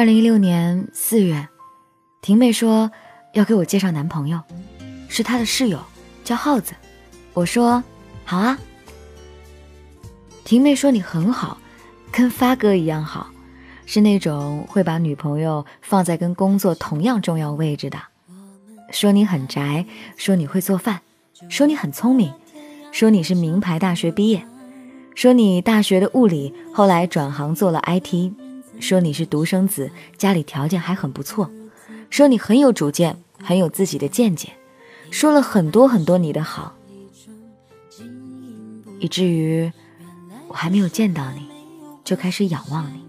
二零一六年四月，婷妹说要给我介绍男朋友，是她的室友，叫耗子。我说好啊。婷妹说你很好，跟发哥一样好，是那种会把女朋友放在跟工作同样重要位置的。说你很宅，说你会做饭，说你很聪明，说你是名牌大学毕业，说你大学的物理后来转行做了 IT。说你是独生子，家里条件还很不错。说你很有主见，很有自己的见解，说了很多很多你的好，以至于我还没有见到你，就开始仰望你。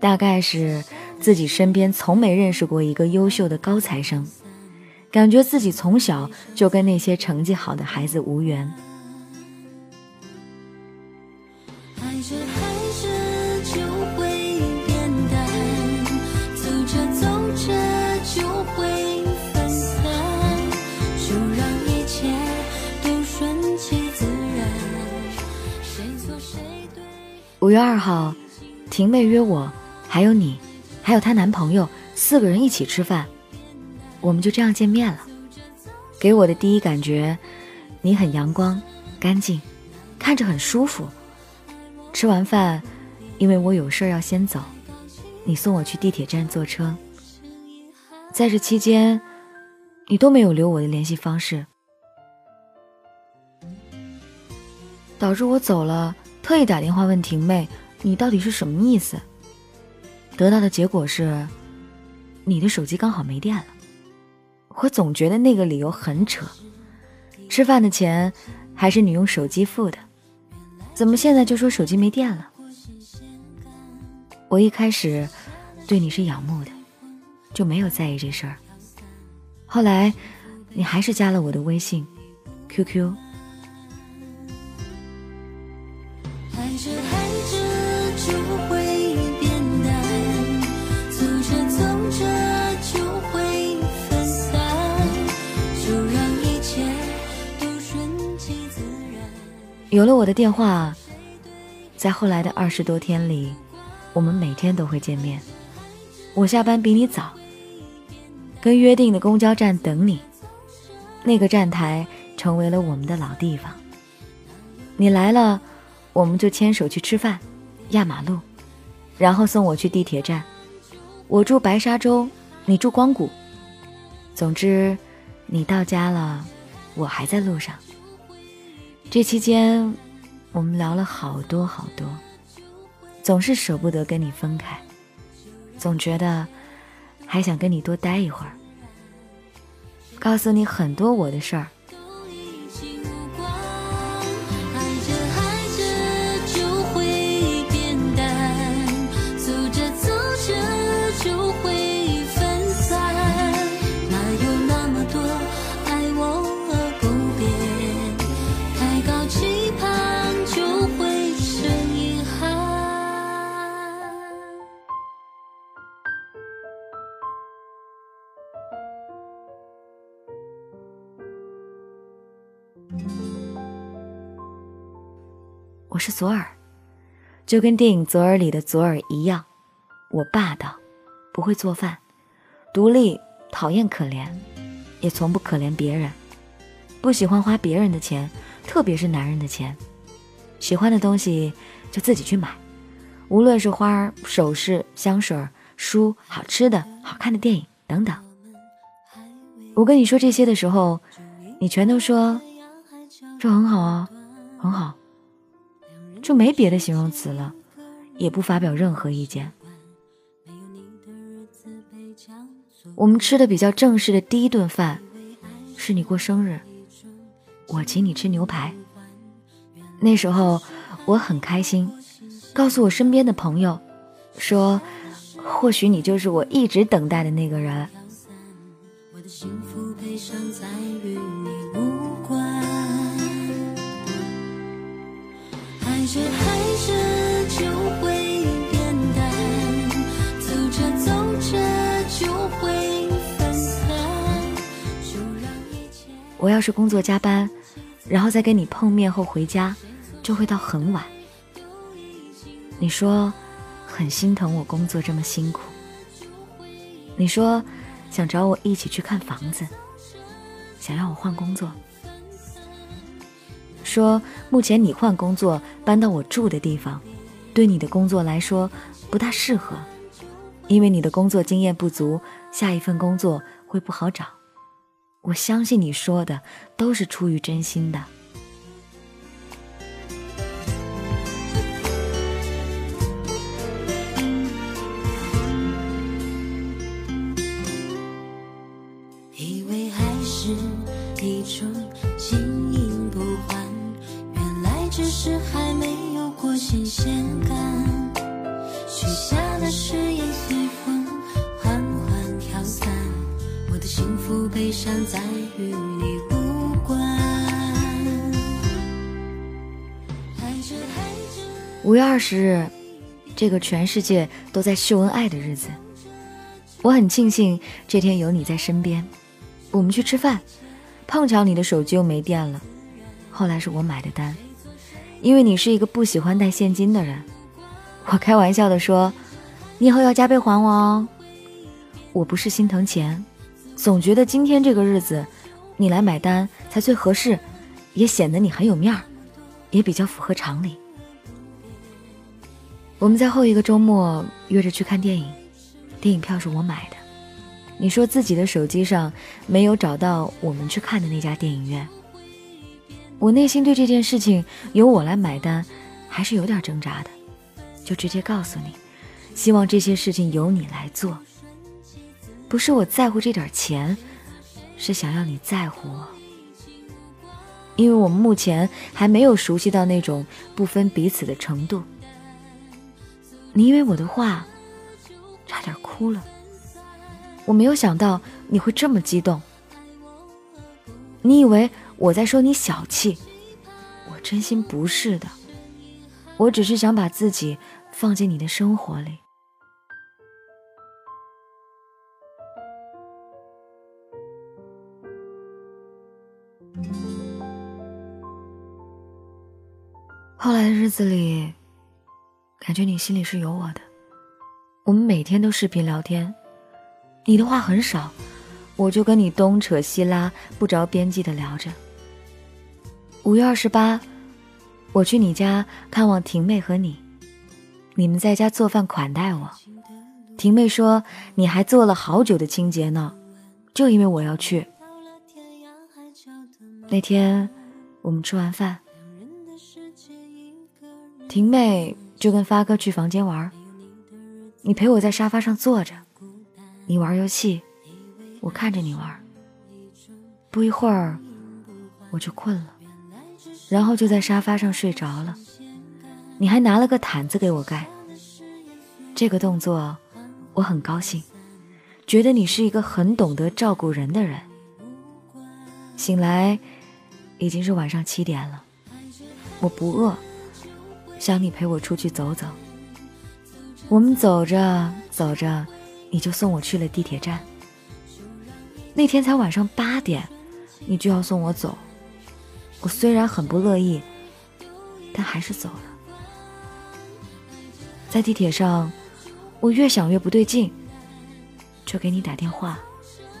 大概是自己身边从没认识过一个优秀的高材生，感觉自己从小就跟那些成绩好的孩子无缘。五月二号，婷妹约我，还有你，还有她男朋友，四个人一起吃饭。我们就这样见面了。给我的第一感觉，你很阳光、干净，看着很舒服。吃完饭，因为我有事要先走，你送我去地铁站坐车。在这期间，你都没有留我的联系方式，导致我走了。特意打电话问婷妹：“你到底是什么意思？”得到的结果是，你的手机刚好没电了。我总觉得那个理由很扯，吃饭的钱还是你用手机付的，怎么现在就说手机没电了？我一开始对你是仰慕的，就没有在意这事儿。后来，你还是加了我的微信、QQ。有了我的电话，在后来的二十多天里，我们每天都会见面。我下班比你早，跟约定的公交站等你。那个站台成为了我们的老地方。你来了，我们就牵手去吃饭，压马路，然后送我去地铁站。我住白沙洲，你住光谷。总之，你到家了，我还在路上。这期间，我们聊了好多好多，总是舍不得跟你分开，总觉得还想跟你多待一会儿，告诉你很多我的事儿。我是左耳，就跟电影《左耳》里的左耳一样，我霸道，不会做饭，独立，讨厌可怜，也从不可怜别人，不喜欢花别人的钱，特别是男人的钱，喜欢的东西就自己去买，无论是花、首饰、香水、书、好吃的、好看的电影等等。我跟你说这些的时候，你全都说这很好啊，很好。就没别的形容词了，也不发表任何意见。我们吃的比较正式的第一顿饭，是你过生日，我请你吃牛排。那时候我很开心，告诉我身边的朋友，说或许你就是我一直等待的那个人。我我要是工作加班，然后再跟你碰面后回家，就会到很晚。你说很心疼我工作这么辛苦，你说想找我一起去看房子，想让我换工作，说目前你换工作搬到我住的地方，对你的工作来说不大适合，因为你的工作经验不足，下一份工作会不好找。我相信你说的都是出于真心的。没有过新鲜感。许下的誓言随风缓缓飘散。幸福悲伤在与你无关。五月二十日，这个全世界都在秀恩爱的日子，我很庆幸这天有你在身边。我们去吃饭，碰巧你的手机又没电了。后来是我买的单，因为你是一个不喜欢带现金的人。我开玩笑的说：“你以后要加倍还我哦。”我不是心疼钱。总觉得今天这个日子，你来买单才最合适，也显得你很有面儿，也比较符合常理。我们在后一个周末约着去看电影，电影票是我买的。你说自己的手机上没有找到我们去看的那家电影院，我内心对这件事情由我来买单还是有点挣扎的，就直接告诉你，希望这些事情由你来做。不是我在乎这点钱，是想要你在乎我，因为我们目前还没有熟悉到那种不分彼此的程度。你因为我的话差点哭了，我没有想到你会这么激动。你以为我在说你小气，我真心不是的，我只是想把自己放进你的生活里。后来的日子里，感觉你心里是有我的。我们每天都视频聊天，你的话很少，我就跟你东扯西拉，不着边际的聊着。五月二十八，我去你家看望婷妹和你，你们在家做饭款待我。婷妹说你还做了好久的清洁呢，就因为我要去。那天我们吃完饭。婷妹就跟发哥去房间玩，你陪我在沙发上坐着，你玩游戏，我看着你玩。不一会儿，我就困了，然后就在沙发上睡着了。你还拿了个毯子给我盖，这个动作我很高兴，觉得你是一个很懂得照顾人的人。醒来已经是晚上七点了，我不饿。想你陪我出去走走。我们走着走着，你就送我去了地铁站。那天才晚上八点，你就要送我走。我虽然很不乐意，但还是走了。在地铁上，我越想越不对劲，就给你打电话，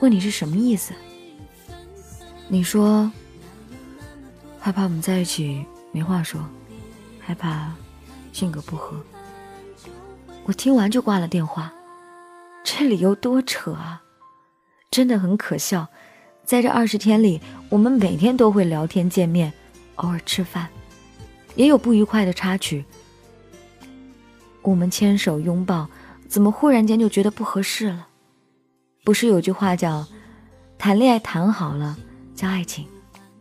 问你是什么意思。你说害怕我们在一起没话说。害怕性格不合，我听完就挂了电话。这理由多扯啊！真的很可笑。在这二十天里，我们每天都会聊天见面，偶尔吃饭，也有不愉快的插曲。我们牵手拥抱，怎么忽然间就觉得不合适了？不是有句话叫“谈恋爱谈好了叫爱情，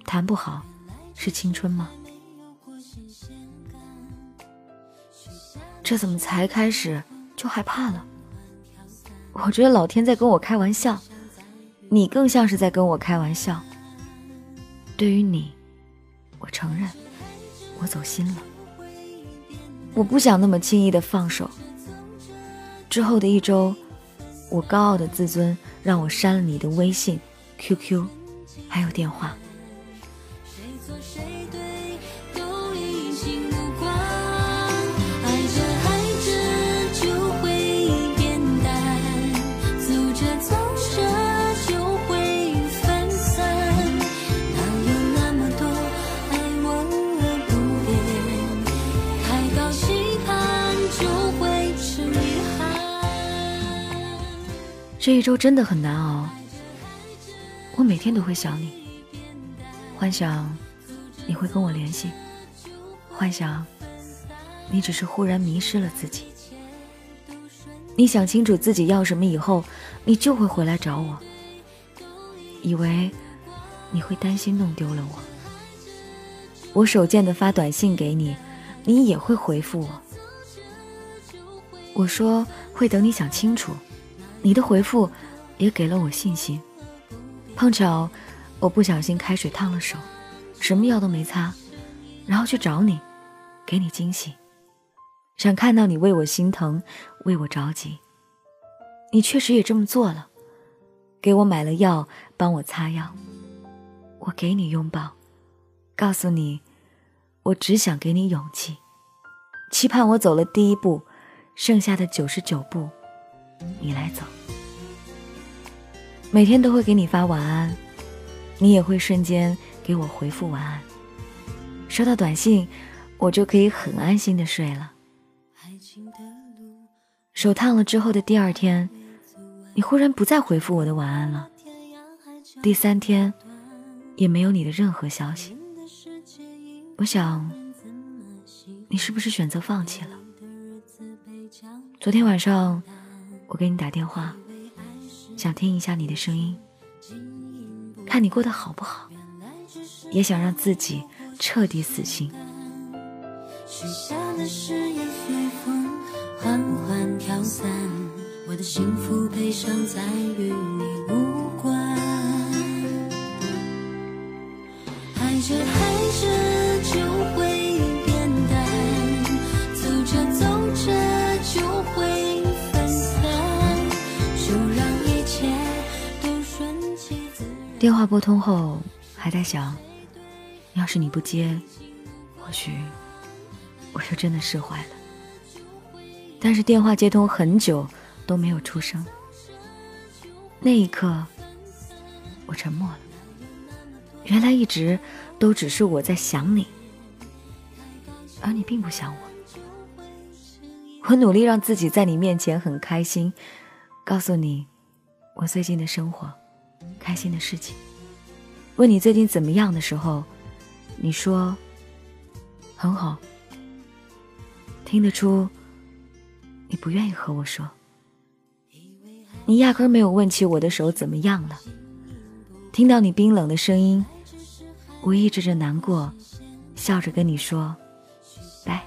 谈不好是青春”吗？这怎么才开始就害怕了？我觉得老天在跟我开玩笑，你更像是在跟我开玩笑。对于你，我承认，我走心了。我不想那么轻易的放手。之后的一周，我高傲的自尊让我删了你的微信、QQ，还有电话。这一周真的很难熬，我每天都会想你，幻想你会跟我联系，幻想你只是忽然迷失了自己。你想清楚自己要什么以后，你就会回来找我，以为你会担心弄丢了我。我手贱的发短信给你，你也会回复我。我说会等你想清楚。你的回复也给了我信心。碰巧我不小心开水烫了手，什么药都没擦，然后去找你，给你惊喜，想看到你为我心疼，为我着急。你确实也这么做了，给我买了药，帮我擦药。我给你拥抱，告诉你，我只想给你勇气，期盼我走了第一步，剩下的九十九步。你来走，每天都会给你发晚安，你也会瞬间给我回复晚安。收到短信，我就可以很安心的睡了。手烫了之后的第二天，你忽然不再回复我的晚安了。第三天，也没有你的任何消息。我想，你是不是选择放弃了？昨天晚上。我给你打电话，想听一下你的声音，看你过得好不好，也想让自己彻底死心。许下的誓言随风缓缓飘散，我的幸福悲伤再与你无关。爱着爱着电话拨通后，还在想，要是你不接，或许我就真的释怀了。但是电话接通很久都没有出声，那一刻我沉默了。原来一直都只是我在想你，而你并不想我。我努力让自己在你面前很开心，告诉你我最近的生活。开心的事情。问你最近怎么样的时候，你说很好。听得出你不愿意和我说，你压根没有问起我的手怎么样了。听到你冰冷的声音，我抑制着难过，笑着跟你说拜。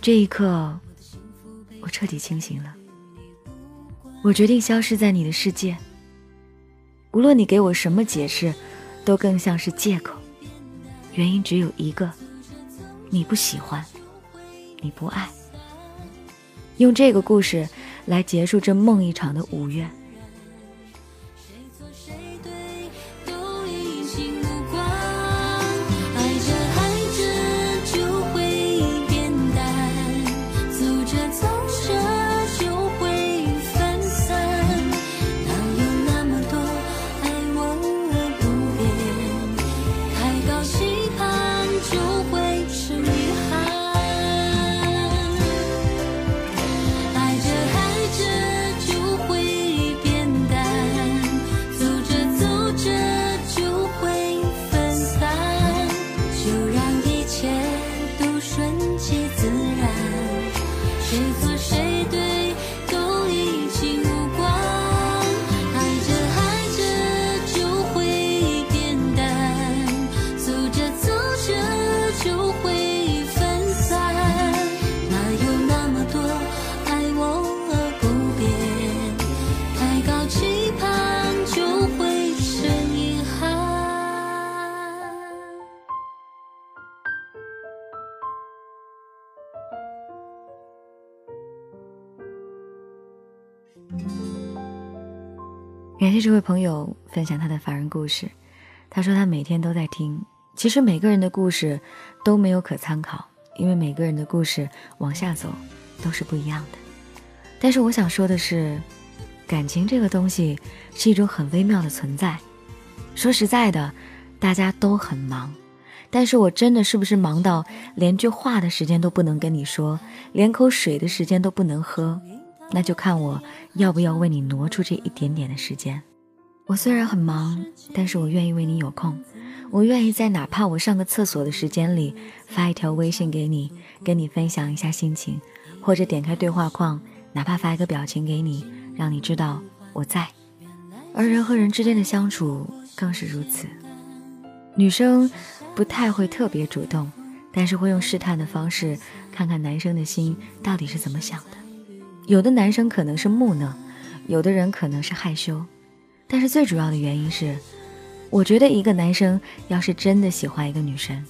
这一刻，我彻底清醒了。我决定消失在你的世界。无论你给我什么解释，都更像是借口。原因只有一个：你不喜欢，你不爱。用这个故事来结束这梦一场的五月。感谢这位朋友分享他的凡人故事。他说他每天都在听。其实每个人的故事都没有可参考，因为每个人的故事往下走都是不一样的。但是我想说的是，感情这个东西是一种很微妙的存在。说实在的，大家都很忙，但是我真的是不是忙到连句话的时间都不能跟你说，连口水的时间都不能喝？那就看我要不要为你挪出这一点点的时间。我虽然很忙，但是我愿意为你有空。我愿意在哪怕我上个厕所的时间里发一条微信给你，跟你分享一下心情，或者点开对话框，哪怕发一个表情给你，让你知道我在。而人和人之间的相处更是如此。女生不太会特别主动，但是会用试探的方式看看男生的心到底是怎么想的。有的男生可能是木讷，有的人可能是害羞，但是最主要的原因是，我觉得一个男生要是真的喜欢一个女生，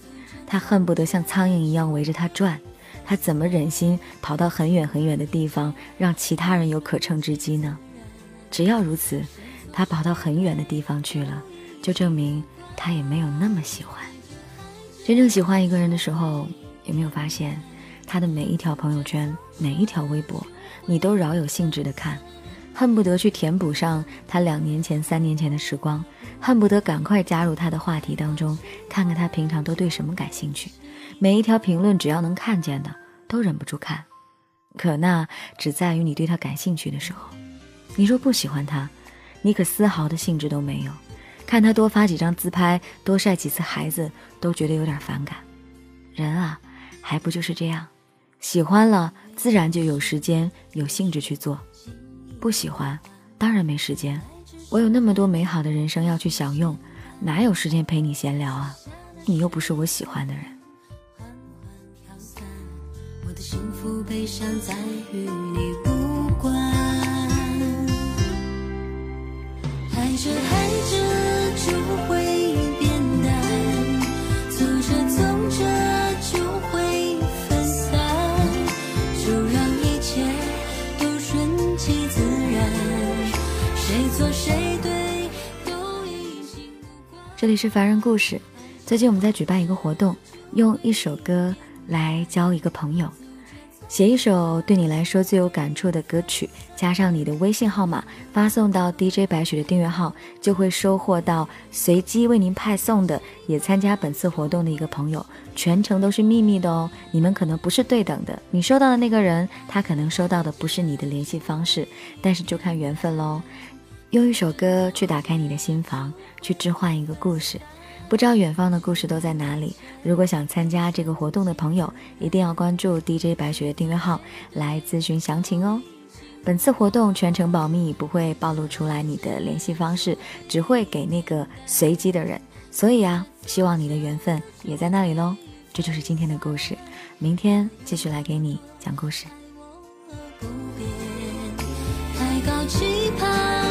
他恨不得像苍蝇一样围着她转，他怎么忍心跑到很远很远的地方让其他人有可乘之机呢？只要如此，他跑到很远的地方去了，就证明。他也没有那么喜欢。真正喜欢一个人的时候，有没有发现，他的每一条朋友圈、每一条微博，你都饶有兴致的看，恨不得去填补上他两年前、三年前的时光，恨不得赶快加入他的话题当中，看看他平常都对什么感兴趣。每一条评论，只要能看见的，都忍不住看。可那只在于你对他感兴趣的时候。你若不喜欢他，你可丝毫的兴致都没有。看他多发几张自拍，多晒几次孩子，都觉得有点反感。人啊，还不就是这样？喜欢了，自然就有时间、有兴致去做；不喜欢，当然没时间。我有那么多美好的人生要去享用，哪有时间陪你闲聊啊？你又不是我喜欢的人。我的幸福悲伤在与你这里是凡人故事，最近我们在举办一个活动，用一首歌来交一个朋友。写一首对你来说最有感触的歌曲，加上你的微信号码，发送到 DJ 白雪的订阅号，就会收获到随机为您派送的，也参加本次活动的一个朋友，全程都是秘密的哦。你们可能不是对等的，你收到的那个人，他可能收到的不是你的联系方式，但是就看缘分喽。用一首歌去打开你的心房，去置换一个故事。不知道远方的故事都在哪里？如果想参加这个活动的朋友，一定要关注 DJ 白雪订阅号来咨询详情哦。本次活动全程保密，不会暴露出来你的联系方式，只会给那个随机的人。所以啊，希望你的缘分也在那里喽。这就是今天的故事，明天继续来给你讲故事。太高期盼